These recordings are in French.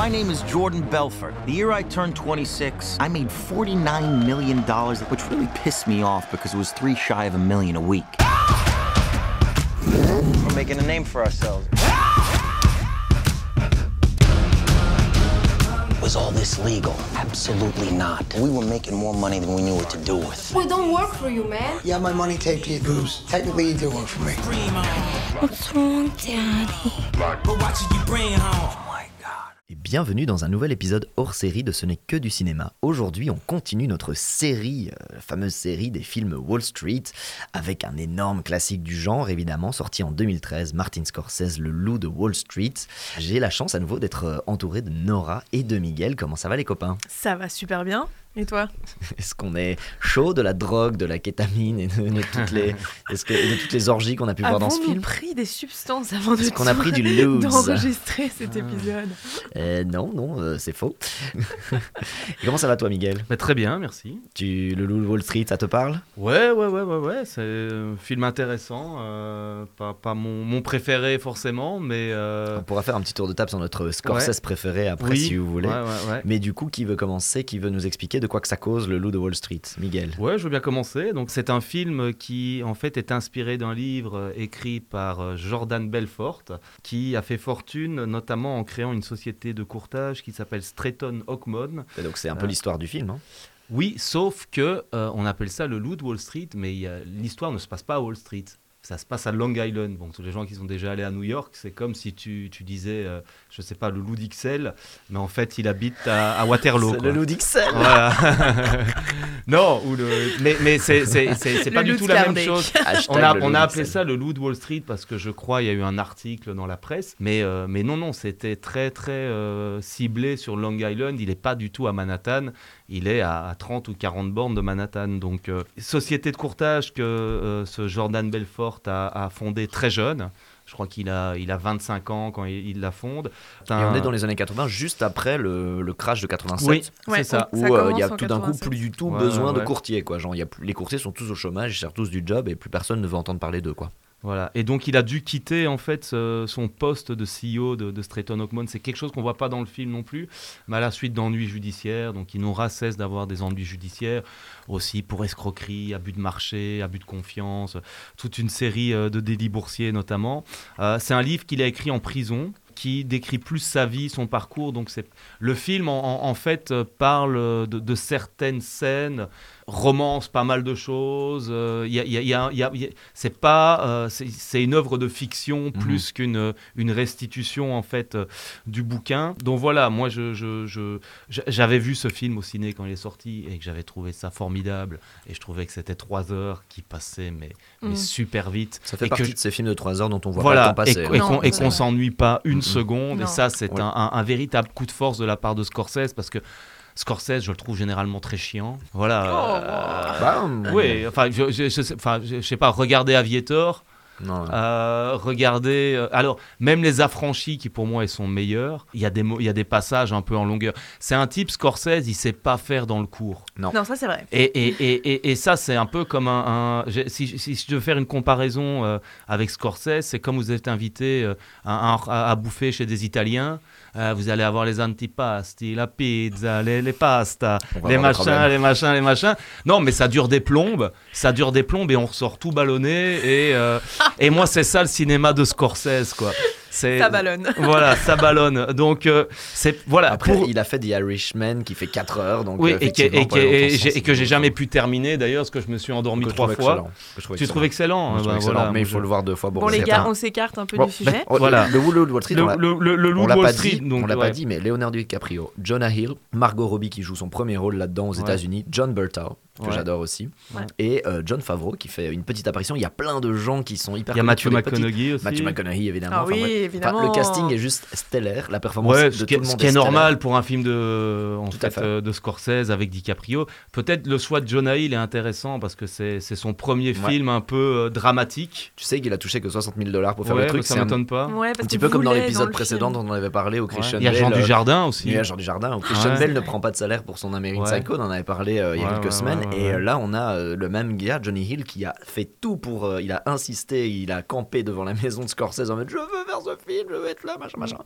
My name is Jordan Belfort. The year I turned 26, I made $49 million, which really pissed me off because it was three shy of a million a week. We're making a name for ourselves. Was all this legal? Absolutely not. We were making more money than we knew what to do with. We don't work for you, man. You have my money taped to your boobs. Technically, you do work for me. What's wrong, Daddy? Et bienvenue dans un nouvel épisode hors série de Ce n'est que du cinéma. Aujourd'hui, on continue notre série, euh, la fameuse série des films Wall Street, avec un énorme classique du genre, évidemment, sorti en 2013, Martin Scorsese, Le Loup de Wall Street. J'ai la chance à nouveau d'être euh, entouré de Nora et de Miguel. Comment ça va les copains? Ça va super bien. Et toi Est-ce qu'on est chaud de la drogue, de la kétamine et de, de toutes, les, est-ce que, et de toutes les orgies qu'on a pu voir dans ce Avons-nous film pris des substances avant de Est-ce qu'on a pris du loose d'enregistrer cet épisode Euh, Non, non, euh, c'est faux. Et comment ça va toi Miguel Bah, très bien, merci. tu, Le Loup de Wall Street, ça te parle Ouais, ouais, ouais, ouais, ouais. C'est un film intéressant. euh, pas pas mon, mon préféré forcément, mais. euh, On pourra faire un petit tour de table sur notre Scorsese Ouais. préféré après oui, si vous voulez. Ouais, ouais, ouais. Mais du coup, qui veut commencer Qui veut nous expliquer de quoi que ça cause le loup de Wall Street Miguel. Ouais, je veux bien commencer. Donc, c'est un film qui, en fait, est inspiré d'un livre euh, écrit par euh, Jordan Belfort, qui a fait fortune, notamment en créant une société de courtage qui s'appelle Stretton Oakmont. Et donc c'est un peu Euh, l'histoire du film. hein Oui, sauf que euh, on appelle ça le loup de Wall Street, mais l'histoire ne se passe pas à Wall Street. Ça se passe à Long Island. Bon, tous les gens qui sont déjà allés à New York, c'est comme si tu, tu disais, euh, je sais pas, le loup d'Ixelles, mais en fait, il habite à, à Waterloo. Le loup d'Ixelles Voilà. non, ou le... mais, mais c'est pas du tout la même chose. On a, on a appelé ça le loup de Wall Street parce que je crois il y a eu un article dans la presse. Mais, euh, mais non, non, c'était très, très euh, ciblé sur Long Island. Il n'est pas du tout à Manhattan. Il est à, à 30 ou 40 bornes de Manhattan. Donc, euh, société de courtage que euh, ce Jordan Belfort a, a fondé très jeune. Je crois qu'il a, il a 25 ans quand il, il la fonde. Et on est dans les années 80, juste après le, le crash de 87. Oui, Ouais, c'est ça. Où euh, il y a tout d'un coup 87. plus du tout Ouais, besoin ouais, de courtiers. Quoi. Genre, il y a plus- les courtiers sont tous au chômage, ils cherchent tous du job et plus personne ne veut entendre parler d'eux. Quoi. Voilà. Et donc il a dû quitter en fait son poste de CEO de, de Stretton Oakmont. C'est quelque chose qu'on voit pas dans le film non plus, mais à la suite d'ennuis judiciaires. Donc il n'aura cesse d'avoir des ennuis judiciaires aussi pour escroquerie, abus de marché, abus de confiance, toute une série euh, de délits boursiers notamment. Euh, c'est un livre qu'il a écrit en prison qui décrit plus sa vie, son parcours. Donc le film en, fait euh, parle de certaines scènes, romance pas mal de choses. euh, Il y a- y a- y a- c'est pas, euh, c'est une œuvre de fiction plus qu'une une restitution en fait euh, du bouquin. Donc voilà, moi je, je- je- je- j'avais vu ce film au ciné quand il est sorti et que j'avais trouvé ça formidable et je trouvais que c'était trois heures qui passaient mais, mais Mm. super vite. Ça fait Et que partie je- de ces films de 3 heures dont on voit voilà, pas le temps et, passer. et qu'on et c'est qu'on vrai. s'ennuie pas une Mhm. seconde. Non. Et ça, c'est Ouais. un, un- un véritable coup de force de la part de Scorsese parce que Scorsese, je le trouve généralement très chiant. Voilà. Bah, hum, oui, enfin, je, je, je sais, enfin, je, je sais pas, regardez Aviator, non, euh, regardez. euh, alors, même les affranchis, qui pour moi sont meilleurs, il y, a des mots- il y a des passages un peu en longueur. C'est un type, Scorsese, il sait pas faire dans le cours. Non, ça c'est vrai. Et, et, et, et, et ça, c'est un peu comme un. si, si je veux faire une comparaison euh, avec Scorsese, c'est comme vous êtes invité euh, à, à- à bouffer chez des Italiens. Euh, vous allez avoir les antipasti, la pizza, les, les pastas, les machins, les machins, les machins. Non, mais ça dure des plombes. Ça dure des plombes et on ressort tout ballonné. Et, euh, et moi, c'est ça le cinéma de Scorsese, quoi. C'est- Ça ballonne. Voilà, ça ballonne. Donc, euh, c'est. Voilà. Après, pour- il a fait The Irishman qui fait 4 heures. Donc, oui, euh, et, que, et, et sens, j'ai- et que j'ai c'est- jamais pu terminer d'ailleurs, parce que je me suis endormi que trois fois. excellent, que je trouve Tu excellent. trouves excellent Je hein, bah, excellent, voilà, mais il faut je- le voir deux fois. Bon les gars, un- on s'écarte un peu Bon, du sujet. oh, Voilà. Le Loup de Wall Street, Le, on l'a- loup de Wall pas Street, dit, donc on l'a ouais. pas dit, mais Leonardo DiCaprio, Jonah Hill, Margot Robbie qui joue son premier rôle là-dedans aux. États-unis, John Burtall que Ouais. j'adore aussi, Ouais. et euh, John Favreau qui fait une petite apparition. Il y a plein de gens qui sont hyper. Il y a Matthew McConaughey aussi. Matthew McConaughey évidemment. Ah Enfin, oui, évidemment. le casting est juste stellaire, la performance Ouais, de ce tout qui, est, le ce monde qui est stellaire. normal pour un film de, en Tout à fait, fait. euh, de Scorsese avec DiCaprio. Peut-être le choix de Jonah Hill est intéressant parce que c'est c'est son premier Ouais. film un peu euh, dramatique. Tu sais qu'il a touché que 60 000 dollars pour faire Ouais, le truc. ça un, m'étonne pas. Ouais, parce un petit peu comme dans l'épisode précédent dont on avait parlé au Christian Il y a Jean Dujardin aussi. Il y a Jean Dujardin. Au Christian. Bell ne prend pas de salaire pour son American. Psycho. On en avait parlé il y a quelques semaines. Ouais, Et ouais. euh, là, on a euh, le même gars, Johnny Hill, qui a fait tout pour. euh, il a insisté, il a campé devant la maison de Scorsese en mode Je veux faire ce film, je veux être là, machin, machin.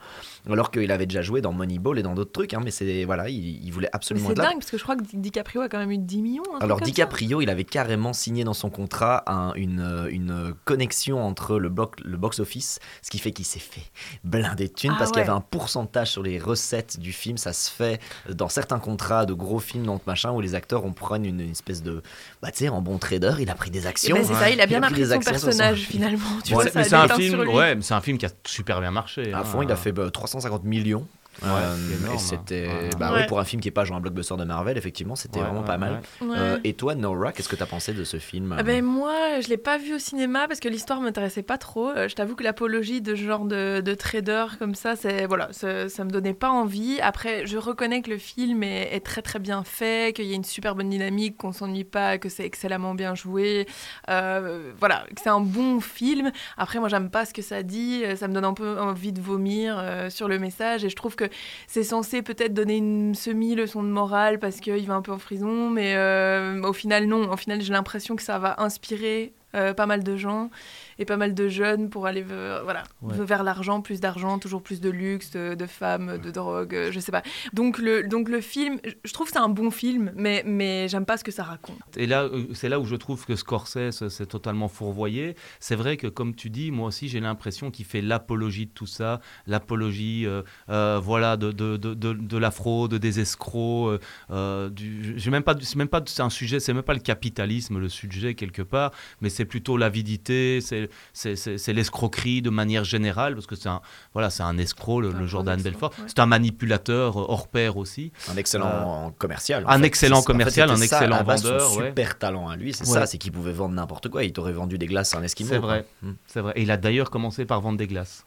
Alors qu'il avait déjà joué dans Moneyball et dans d'autres trucs, hein, mais c'est. Voilà, il, il voulait absolument C'est être là. dingue parce que je crois que Di- DiCaprio a quand même eu 10 millions. Alors. DiCaprio, il avait carrément signé dans son contrat un- une, une connexion entre le, bloc, le box-office, ce qui fait qu'il s'est fait blinder de thunes Ah parce qu'il y avait un pourcentage sur les recettes du film. Ça se fait dans certains contrats de gros films, donc machin, où les acteurs on prenne une, une espèce de... Bah tu sais, en bon trader, il a pris des Eh actions. ben, c'est ça, il a bien pris appris des son personnage finalement. Tu Ouais, vois, ça mais a c'est un film, ouais, un film qui a super bien marché. À hein. fond, il a fait bah, 350 millions. Ouais, Euh, et c'était bah Ouais. ouais, pour un film qui est pas genre un blockbuster de Marvel effectivement c'était Ouais, vraiment ouais, pas mal. Euh, et toi Nora qu'est-ce que t'as pensé de ce film Ah ben moi, je l'ai pas vu au cinéma parce que l'histoire m'intéressait pas trop. Euh, je t'avoue que l'apologie de ce genre de, de trader comme ça, c'est voilà, ça, ça me donnait pas envie. Après, je reconnais que le film est, est très très bien fait, qu'il y a une super bonne dynamique, qu'on s'ennuie pas, que c'est excellemment bien joué. Euh, voilà, que c'est un bon film. Après, moi, j'aime pas ce que ça dit. Euh, Ça me donne un peu envie de vomir euh, sur le message et je trouve que c'est censé peut-être donner une semi-leçon de morale parce qu'il va un peu en prison, mais euh, au final, non. Au final, j'ai l'impression que ça va inspirer euh, pas mal de gens et pas mal de jeunes pour aller vers, voilà, Ouais. vers l'argent, plus d'argent, toujours plus de luxe, de, de femmes, de drogue, euh, je sais pas. Donc le, donc le film, je- trouve que c'est un bon film, mais, mais j'aime pas ce que ça raconte. Et là, euh, c'est là où je trouve que Scorsese s'est totalement fourvoyé. C'est vrai que, comme tu dis, moi aussi, j'ai l'impression qu'il fait l'apologie de tout ça, l'apologie, euh, euh, voilà, de, de, de, de, de la fraude, des escrocs. euh, euh, du, j'ai même pas, c'est même pas, un sujet, c'est même pas le capitalisme le sujet quelque part, mais c'est plutôt l'avidité, c'est, c'est, l'escroquerie de manière générale, parce que c'est un, voilà, c'est un escroc, le, Un le gros Jordan Belfort. ouais. C'est un manipulateur euh, hors pair aussi. Un excellent commercial. en un fait. excellent C'est- en fait, commercial, un ça, excellent base, son vendeur, ouais. super talent à lui, c'est Ouais. ça, c'est qu'il pouvait vendre n'importe quoi. Il t'aurait vendu des glaces à un esquimau. C'est vrai. Hmm. C'est vrai. Et il a d'ailleurs commencé par vendre des glaces.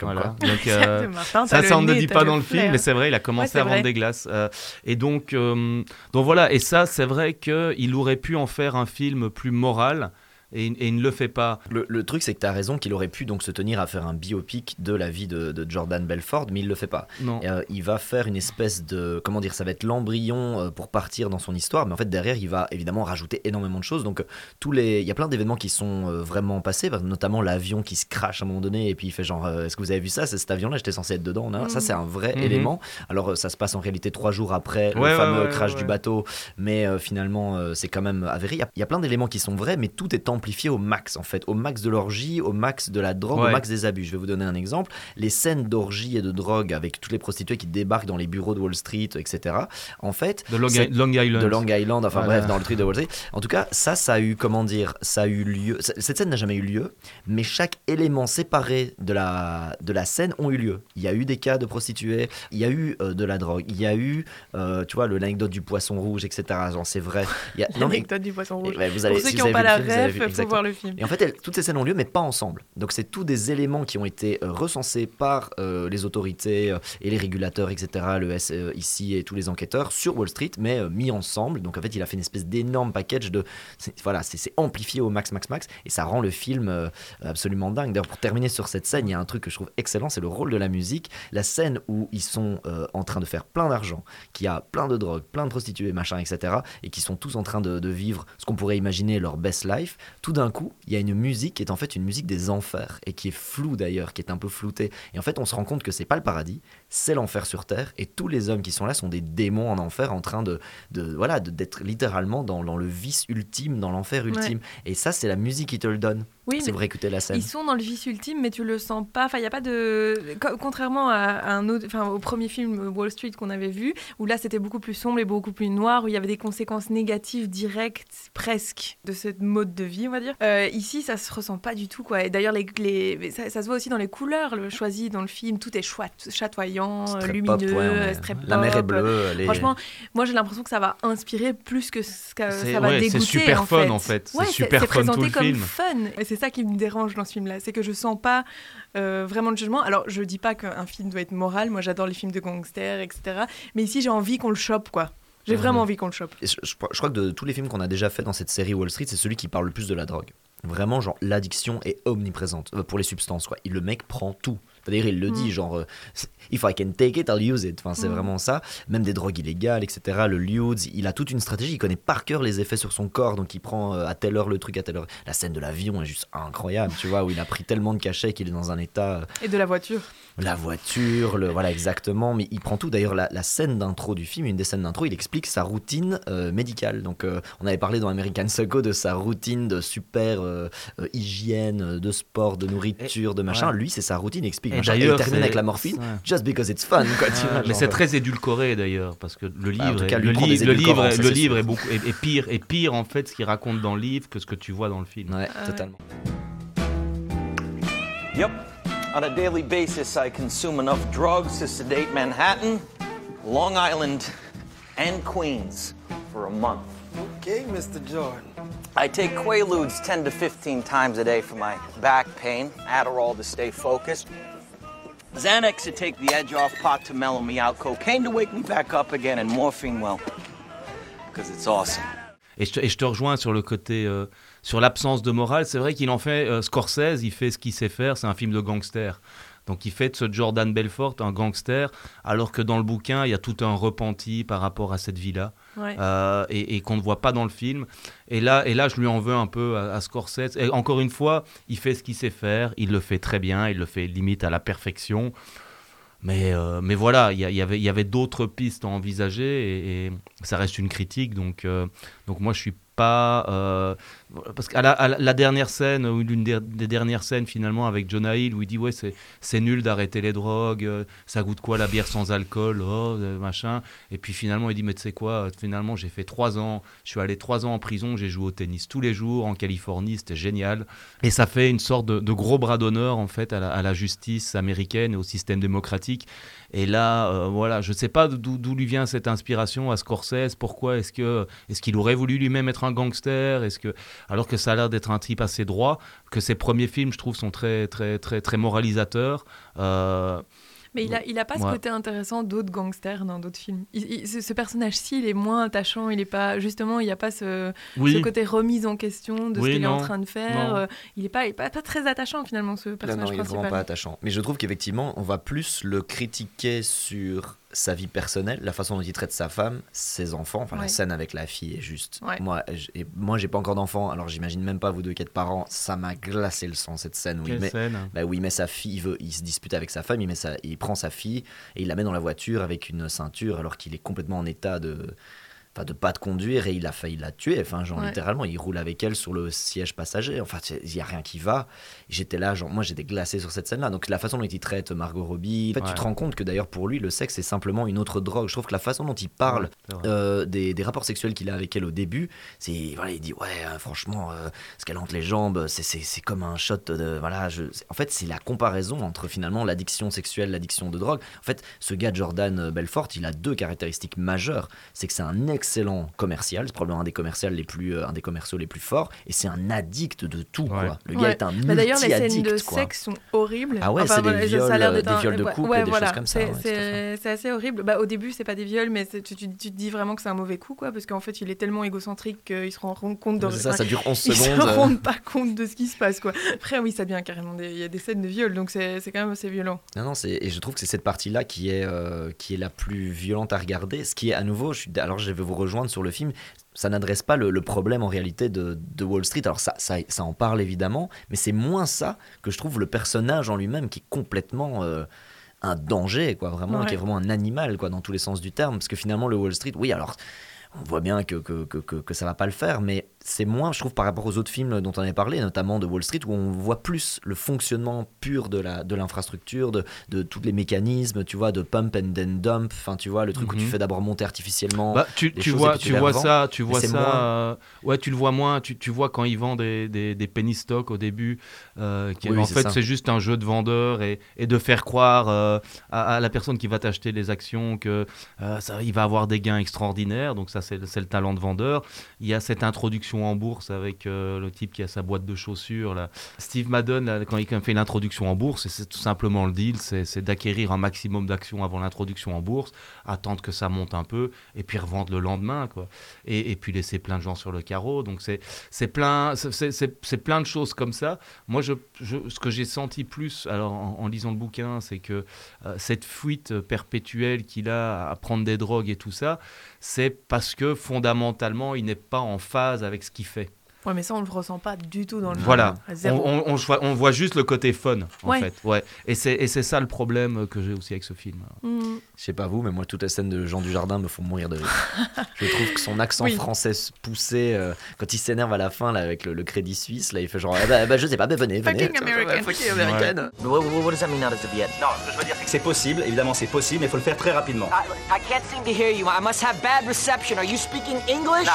Comme Voilà. quoi. Donc, euh, Martin, ça, ça, on ne dit pas dans le film, mais c'est vrai, il a commencé Ouais, à vendre des glaces. Euh, et donc, euh, donc voilà, et ça, c'est vrai qu'il aurait pu en faire un film plus moral, et, et il ne le fait pas. Le, le truc, c'est que tu as raison qu'il aurait pu donc se tenir à faire un biopic de la vie de, de Jordan Belfort, mais il le fait pas. Non. Euh, il va faire une espèce de. Comment dire Ça va être l'embryon euh, pour partir dans son histoire, mais en fait, derrière, il va évidemment rajouter énormément de choses. Donc, euh, tous les. Il y a plein d'événements qui sont vraiment passés, notamment l'avion qui se crache à un moment donné, et puis il fait genre Est-ce que vous avez vu ça? C'est cet avion-là, j'étais censé être dedans. Ça, c'est un vrai Mhm. élément. Alors, ça se passe en réalité trois jours après Ouais, le fameux ouais, crash du bateau, mais euh, finalement, euh, c'est quand même avéré. Il y y, a plein d'éléments qui sont vrais, mais tout est amplifié au max, en fait. Au max de l'orgie, au max de la drogue, au max des abus. Je vais vous donner un exemple. Les scènes d'orgie et de drogue avec toutes les prostituées qui débarquent dans les bureaux de Wall Street, etc. En fait, De Long, Island. de Long Island, enfin Voilà. bref, dans le truc de Wall Street. En tout cas, ça, ça a eu, comment dire, ça a eu lieu. Cette scène n'a jamais eu lieu, mais chaque élément séparé de la, de la scène ont eu lieu. Il y a eu des cas de prostituées, il y a eu euh, de la drogue, il y a eu, euh, tu vois, le- l'anecdote du poisson rouge, etc. Genre, c'est vrai. Il y a, non, mais- L'anecdote du poisson rouge. Ouais, vous allez, Pour ceux si qui vous n'ont avez pas la le voir le film. Et en fait, toutes ces scènes ont lieu, mais pas ensemble. Donc, c'est tous des éléments qui ont été euh, recensés par euh, les autorités euh, et les régulateurs, etc., le S ici et tous les enquêteurs sur Wall Street, mais mis ensemble. Donc, en fait, il a fait une espèce d'énorme package de. Voilà, c'est amplifié au max, max, max, et ça rend le film absolument dingue. D'ailleurs, pour terminer sur cette scène, il y a un truc que je trouve excellent, c'est le rôle de la musique. La scène où ils sont euh, en train de faire plein d'argent, qui a plein de drogue, plein de prostituées, machin, etc., et qui sont tous en train de, de vivre ce qu'on pourrait imaginer leur best life. Tout d'un coup, il y a une musique qui est en fait une musique des enfers et qui est floue d'ailleurs, qui est un peu floutée. Et en fait, on se rend compte que c'est pas le paradis, c'est l'enfer sur terre, et tous les hommes qui sont là sont des démons en enfer, en train de, de voilà, d'être littéralement dans, dans le vice ultime, dans l'enfer ultime. Et ça, c'est la musique qui te le donne. Oui, c'est vrai écouter la scène. Ils sont dans le vice ultime, mais tu le sens pas. Enfin, il y a pas de. co- Contrairement à, à un autre, enfin, au premier film Wall Street qu'on avait vu, où là c'était beaucoup plus sombre et beaucoup plus noir, où il y avait des conséquences négatives directes, presque, de ce mode de vie, on va dire. Euh, ici, ça se ressent pas du tout, quoi. Et d'ailleurs, les, les- ça, ça se voit aussi dans les couleurs le choisi dans le film. Tout est chouette, chatoyant, C'est euh, très lumineux, pop, ouais, on est- c'est très La mer est bleue. elle est- Franchement, moi j'ai l'impression que ça va inspirer plus que ce que C'est- ça va ouais, c'est dégoûter. super en fun, fait. en fait. C'est super c'est fun tout présenté le comme film. fun. Et c'est ça qui me dérange dans ce film-là, c'est que je sens pas euh, vraiment le jugement. Alors je dis pas qu'un film doit être moral. Moi j'adore les films de gangsters, etc. Mais ici j'ai envie qu'on le chope, quoi. J'ai Mhm. vraiment envie qu'on le chope. Et je, je- je crois que de tous les films qu'on a déjà fait dans cette série Wall Street, c'est celui qui parle le plus de la drogue. Vraiment, genre, l'addiction est omniprésente euh, pour les substances, quoi. Il, le mec prend tout. D'ailleurs, il le dit, Mm. genre, euh, if I can take it, I'll use it. Enfin, c'est Mm. vraiment ça. Même des drogues illégales, etc. Le Ludes, il a toute une stratégie. Il connaît par cœur les effets sur son corps, donc il prend euh, à telle heure le truc, à telle heure. La scène de l'avion est juste incroyable, tu vois, où il a pris tellement de cachets qu'il est dans un état. euh, Et de la voiture. la voiture, le, voilà exactement, mais il prend tout. D'ailleurs, la, la scène d'intro du film, une des scènes d'intro, il explique sa routine euh, médicale. Donc, euh, on avait parlé dans American Psycho de sa routine de super euh, euh, hygiène, de sport, de nourriture, de machin. ouais. Lui, c'est sa routine, il explique. Et machin. Et il termine avec la morphine, Ouais. just because it's fun. Quoi, tu vois, mais c'est euh, très édulcoré d'ailleurs, parce que le livre, est- cas, le, li- livre, est- le livre est, beaucoup, est, est pire, est pire en fait ce qu'il raconte dans le livre que ce que tu vois dans le film. Ouais, Ah ouais. totalement. Yep. On a daily basis, I consume enough drugs to sedate Manhattan, Long Island, and Queens for a month. Okay, Mr. Jordan. I take Quaaludes 10 to 15 times a day for my back pain, Adderall to stay focused, Xanax to take the edge off, pot to mellow me out, cocaine to wake me back up again, and morphine, well, because it's awesome. Et je, te, et je te rejoins sur le côté, euh, sur l'absence de morale. C'est vrai qu'il en fait, euh, Scorsese, il fait ce qu'il sait faire, c'est un film de gangster. Donc il fait de ce Jordan Belfort un gangster, alors que dans le bouquin, il y a tout un repenti par rapport à cette vie-là, Ouais. euh, et, et qu'on ne voit pas dans le film. Et là, et là, je lui en veux un peu à, à Scorsese. Et encore une fois, il fait ce qu'il sait faire, il le fait très bien, il le fait limite à la perfection. Mais, euh, mais voilà, il y, avait, il y avait d'autres pistes à envisager et, et ça reste une critique. Donc, euh, donc moi, je suis pas. euh, parce qu'à la, dernière scène, ou l'une des, dernières scènes finalement avec Jonah Hill, où il dit Ouais, c'est, c'est nul d'arrêter les drogues, euh, ça goûte quoi la bière sans alcool, oh, euh, machin. Et puis finalement, il dit Mais tu sais quoi, finalement, j'ai fait trois ans, je suis allé trois ans en prison, j'ai joué au tennis tous les jours en Californie, c'était génial. Et ça fait une sorte de, de gros bras d'honneur en fait à la, à la justice américaine et au système démocratique. Et là, euh, voilà, je ne sais pas d'où lui vient cette inspiration à Scorsese. Pourquoi est-ce que est-ce qu'il aurait voulu lui-même être un gangster Est-ce que alors que ça a l'air d'être un type assez droit, que ses premiers films, je trouve, sont très très très très moralisateurs. Euh, Mais il a, il a pas ce côté intéressant d'autres gangsters dans d'autres films. Il- il- ce, ce personnage-ci, il est moins attachant. Il est pas justement, il n'y a pas ce, oui, ce côté remise en question de Oui, ce qu'il est en train de faire. non. Euh, il est pas, il est pas, pas très attachant finalement ce personnage non, il est vraiment principal. pas attachant. Mais je trouve qu'effectivement, on va plus le critiquer sur sa vie personnelle, la façon dont il traite sa femme, ses enfants. Enfin, la scène avec la fille est juste. Ouais. Moi, j- et moi, j'ai pas encore d'enfant, alors j'imagine même pas vous deux qui êtes parents. Ça m'a glacé le sang cette scène où il quelle met. scène Bah, où il met sa fille, il, veut, il se dispute avec sa femme, il, met sa, il prend sa fille et il la met dans la voiture avec une ceinture alors qu'il est complètement en état de, enfin, de pas de conduire et il a failli la tuer. Enfin, genre Ouais. littéralement, il roule avec elle sur le siège passager. Enfin, il y a rien qui va. J'étais là, genre, moi j'étais glacé sur cette scène-là. Donc la façon dont il traite Margot Robbie, en fait, tu te rends compte que d'ailleurs pour lui, le sexe c'est simplement une autre drogue. Je trouve que la façon dont il parle euh, des, des rapports sexuels qu'il a avec elle au début, c'est voilà, il dit ouais, euh, franchement, euh, ce qu'elle entre les jambes, c'est- c'est c'est comme un shot de voilà. Je, en fait, c'est la comparaison entre finalement l'addiction sexuelle, l'addiction de drogue. En fait, ce gars Jordan Belfort, il a deux caractéristiques majeures. C'est que c'est un excellent commercial, c'est probablement un des commerciaux les plus, euh, un des commerciaux les plus forts, et c'est un addict de tout. Ouais. Quoi. Le gars Ouais. est un Bah, D'ailleurs, les scènes de quoi. sexe sont horribles. Ah ouais, c'est des ça a viols, l'air d'être des viols de couple ouais, et des voilà. choses comme ça, C'est- C'est c'est assez horrible. Bah, au début, c'est pas des viols, mais c'est- tu, tu, tu te dis vraiment que c'est un mauvais coup, quoi, parce qu'en fait, il est tellement égocentrique qu'il se rend compte de. C'est ça, ça dure 11 Ils se secondes. euh. pas compte de ce qui se passe, quoi. Après, oui, ça devient carrément des... Il y a des scènes de viol, donc c'est c'est quand même assez violent. Non, non, c'est, et je trouve que c'est cette partie-là qui est, euh, qui est la plus violente à regarder. Ce qui est à nouveau, je suis, alors je vais vous rejoindre sur le film, ça n'adresse pas le, le problème en réalité de, de Wall Street. Alors ça, ça, ça en parle évidemment, mais c'est moins ça que je trouve le personnage en lui-même qui est complètement euh, un danger, quoi, vraiment, Ouais. qui est vraiment un animal, quoi, dans tous les sens du terme. Parce que finalement, le Wall Street, oui, alors on voit bien que, que, que, que, que ça va pas le faire, mais c'est moins, je trouve, par rapport aux autres films dont on avait parlé, notamment de Wall Street, où on voit plus le fonctionnement pur de la de l'infrastructure, de, de tous les mécanismes, tu vois, de pump and then dump, enfin, tu vois, le truc où tu Mhm. fais d'abord monter artificiellement. Bah, tu, des tu choses vois, tu vois ça, tu vois ça. moins. euh, ouais, tu le vois moins. Tu, tu vois quand il vend des, des, des penny stocks au début, euh, qui, Oui, en fait c'est juste un jeu de vendeur et, et de faire croire euh, à, à la personne qui va t'acheter les actions que euh, ça, il va avoir des gains extraordinaires. Donc ça c'est c'est le talent de vendeur. Il y a cette introduction en bourse avec euh, le type qui a sa boîte de chaussures. Là. Steve Madden, quand il fait l'introduction en bourse, c'est tout simplement le deal, c'est d'acquérir un maximum d'actions avant l'introduction en bourse, attendre que ça monte un peu, et puis revendre le lendemain. Quoi. Et, puis laisser plein de gens sur le carreau. Donc c'est plein, plein de choses comme ça. Moi, je, ce que j'ai senti plus alors, en, en lisant le bouquin, c'est que euh, cette fuite perpétuelle qu'il a à prendre des drogues et tout ça, c'est parce que fondamentalement, il n'est pas en phase avec ce qu'il fait. Ouais, mais ça, on le ressent pas du tout dans le Voilà, film. on, Zéro. on- on voit, on voit juste le côté fun, en Ouais. fait. Ouais. Et c'est ça le problème que j'ai aussi avec ce film. Mm. Je sais pas vous, mais moi, toutes les scènes de Jean Dujardin me font mourir de rire. je trouve que son accent Oui. français poussé, euh, quand il s'énerve à la fin là, avec le, le crédit suisse, là, il fait genre, eh bah, bah, je sais pas, bah, venez, venez. Fucking American. Fucking American. What, what- what does that mean out of the yet? Non, ce que je veux dire, c'est que c'est possible, évidemment c'est possible, mais il faut le faire très rapidement. I, I can't seem to hear you. I must have bad reception. Are you speaking English?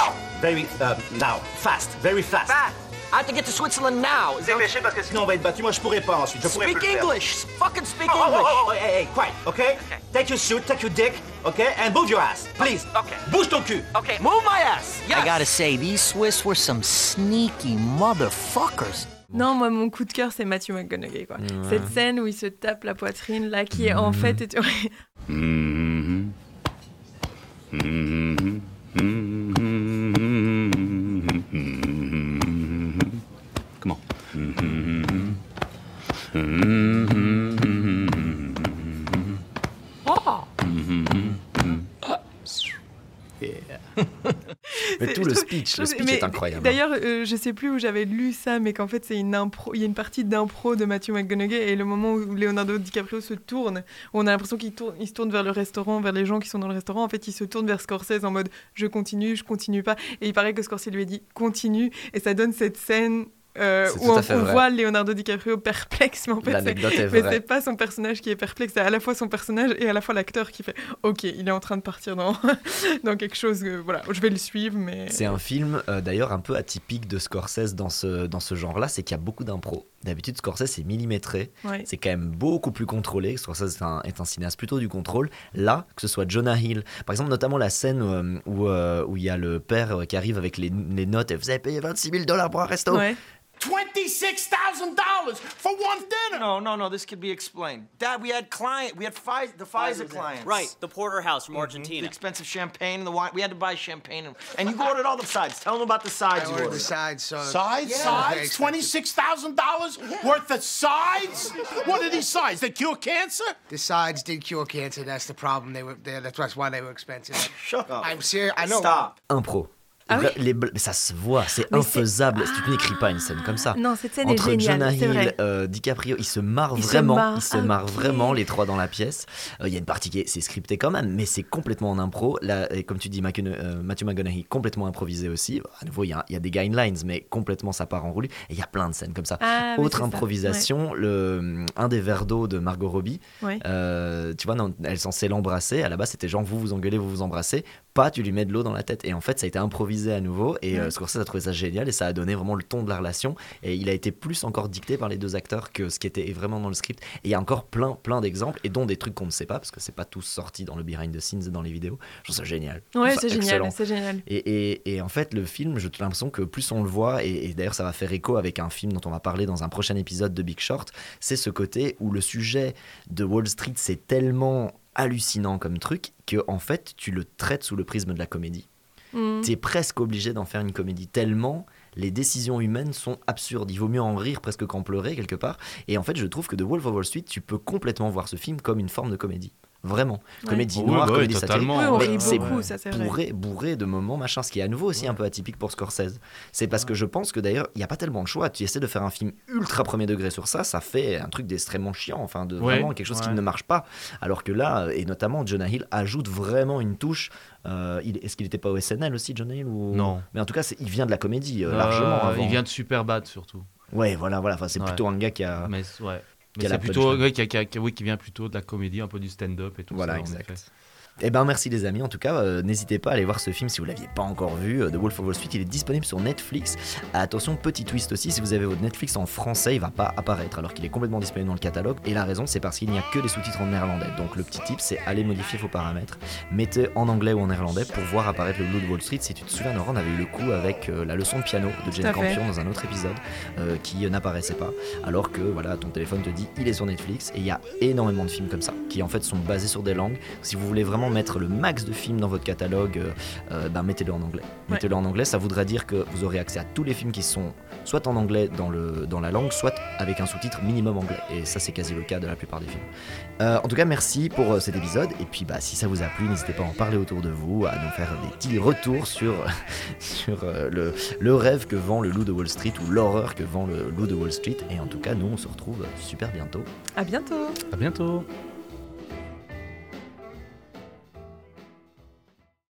Very, uh, now, fast, very fast. Fast. I have to get to Switzerland now. Dépêchez parce que sinon on va être battu, moi je pourrais pas ensuite, je pourrais Speak plus le faire. English. Fucking speak Oh, oh, English. oh, oh, hey, hey, quiet, okay? Take your suit, take your dick, okay? And move your ass, please. Okay. Bouge ton cul. Okay, move my ass. Yes. I gotta say, these Swiss were some sneaky motherfuckers. Non, moi, mon coup de cœur, c'est Matthew McConaughey. Quoi. Cette scène où il se tape la poitrine, là, qui est en fait. est- Comment speech, je le trouve- speech mais est incroyable. D'ailleurs, euh, je sais plus où j'avais lu ça, mais qu'en fait, c'est une impro. Il y a une partie d'impro de Matthew McConaughey et le moment où Leonardo DiCaprio se tourne, on a l'impression qu'il tourne, il se tourne vers le restaurant, vers les gens qui sont dans le restaurant. En fait, il se tourne vers Scorsese en mode je continue, je continue pas. Et il paraît que Scorsese lui a dit continue, et ça donne cette scène. Euh, où on, voit Leonardo DiCaprio perplexe, mais en fait, c'est- pas son personnage qui est perplexe, c'est à la fois son personnage et à la fois l'acteur qui fait Ok, il est en train de partir dans, dans quelque chose, euh, voilà, je vais le suivre, mais. C'est un film euh, d'ailleurs un peu atypique de Scorsese dans ce, dans ce genre-là, c'est qu'il y a beaucoup d'impro. D'habitude, Scorsese c'est millimétré, Ouais. c'est quand même beaucoup plus contrôlé. Scorsese est un, est un cinéaste plutôt du contrôle. Là, que ce soit Jonah Hill, par exemple, notamment la scène euh, où euh, où il y a le père qui arrive avec les, les notes et vous avez payé 26 000 dollars pour un resto. Ouais. $26,000 for one dinner. No, no, no. This could be explained. Dad, we had client. We had Pfizer, the Pfizer clients. Right, the porterhouse from mm-hmm, The Argentina. expensive champagne and the wine. We had to buy champagne, and, and you ordered all the sides. Tell them about the sides I you ordered ordered. the sides, so Sides? Yeah. Sides? Twenty-six thousand dollars worth of sides? What are these sides? They cure cancer? The sides did cure cancer. That's the problem. They were. They, that's why they were expensive. Shut up. I'm serious. I know. Stop. Impro. Ah oui les ça se voit, c'est infaisable. Si tu n'écris pas une scène comme ça. Non, cette scène Entre est géniale, Jonah Hill, vrai. euh, DiCaprio, ils se marrent se vraiment. marrent, ils se ah, marrent vraiment les trois dans la pièce. Euh, Il y a une partie qui est c'est scripté quand même, mais c'est complètement en impro. Là, et comme tu dis, euh, Matthew McConaughey complètement improvisé aussi. À nouveau, il y, a, il y a des guidelines, mais complètement ça part en roue. Et il y a plein de scènes comme ça. Ah, Autre improvisation, le, un des verres d'eau de Margot Robbie. Ouais. Euh, tu vois, non, elle est censée l'embrasser. À la base, c'était genre vous vous engueulez, vous vous embrassez. Pas, tu lui mets de l'eau dans la tête. Et en fait, ça a été improvisé à nouveau. Et euh. Scorsese a trouvé ça génial et ça a donné vraiment le ton de la relation. Et il a été plus encore dicté par les deux acteurs que ce qui était vraiment dans le script. Et il y a encore plein, plein d'exemples et dont des trucs qu'on ne sait pas parce que c'est pas tous sorti dans le behind the scenes et dans les vidéos. Je trouve ça génial. Ouais, c'est génial, c'est génial. Et, et- et en fait, le film, j'ai l'impression que plus on le voit, et, et d'ailleurs ça va faire écho avec un film dont on va parler dans un prochain épisode de Big Short, c'est ce côté où le sujet de Wall Street, c'est tellement hallucinant comme truc que en fait tu le traites sous le prisme de la comédie. Mm. Tu es presque obligé d'en faire une comédie tellement les décisions humaines sont absurdes. Il vaut mieux en rire presque qu'en pleurer quelque part. Et en fait, je trouve que de Wolf of Wall Street, tu peux complètement voir ce film comme une forme de comédie. Vraiment. Ouais. Comédie noire, bah comédie satirique. Mais rit c'est bourré, bourré de moments, machin, ce qui est à nouveau aussi un peu atypique pour Scorsese. C'est parce que je pense que d'ailleurs, il n'y a pas tellement de choix. Tu essaies de faire un film ultra premier degré sur ça, ça fait un truc d'extrêmement chiant, enfin, de Ouais, vraiment quelque chose qui ne marche pas. Alors que là, et notamment Jonah Hill ajoute vraiment une touche. Euh, Est-ce qu'il n'était pas au SNL aussi, Jonah Hill ou... Non. Mais en tout cas, il vient de la comédie euh, Euh, largement avant. Il vient de Superbad surtout. Ouais, voilà, voilà. Enfin, c'est Ouais. plutôt un gars qui a. Mais ouais. Mais c'est plutôt ouais, qui, oui, qui vient plutôt de la comédie, un peu du stand-up et tout Voilà, ça. en exact. Eh ben merci les amis, en tout cas, euh, n'hésitez pas à aller voir ce film si vous l'aviez pas encore vu. euh, The Wolf of Wall Street, il est disponible sur Netflix. Attention, petit twist aussi, si vous avez votre Netflix en français, il va pas apparaître alors qu'il est complètement disponible dans le catalogue. Et la raison, c'est parce qu'il n'y a que des sous-titres en néerlandais. Donc le petit tip, c'est aller modifier vos paramètres, mettez en anglais ou en néerlandais pour voir apparaître le Loup de Wall Street. Si tu te souviens, Nora, on avait eu le coup avec euh, la leçon de piano de Jane. Campion dans un autre épisode qui n'apparaissait pas. Alors que voilà, ton téléphone te dit il est sur Netflix et il y a énormément de films comme ça qui en fait sont basés sur des langues. Si vous voulez vraiment mettre le max de films dans votre catalogue, euh, euh, ben, mettez-le en anglais. Ouais. Mettez-le en anglais, ça voudrait dire que vous aurez accès à tous les films qui sont soit en anglais dans, le, dans la langue, soit avec un sous-titre minimum anglais. Et ça, c'est quasi le cas de la plupart des films. Euh, en tout cas, merci pour cet épisode. Et puis, bah, si ça vous a plu, n'hésitez pas à en parler autour de vous, à nous faire des petits retours sur, sur euh, le, le rêve que vend le loup de Wall Street ou l'horreur que vend le loup de Wall Street. Et en tout cas, nous, on se retrouve super bientôt. À bientôt. À bientôt.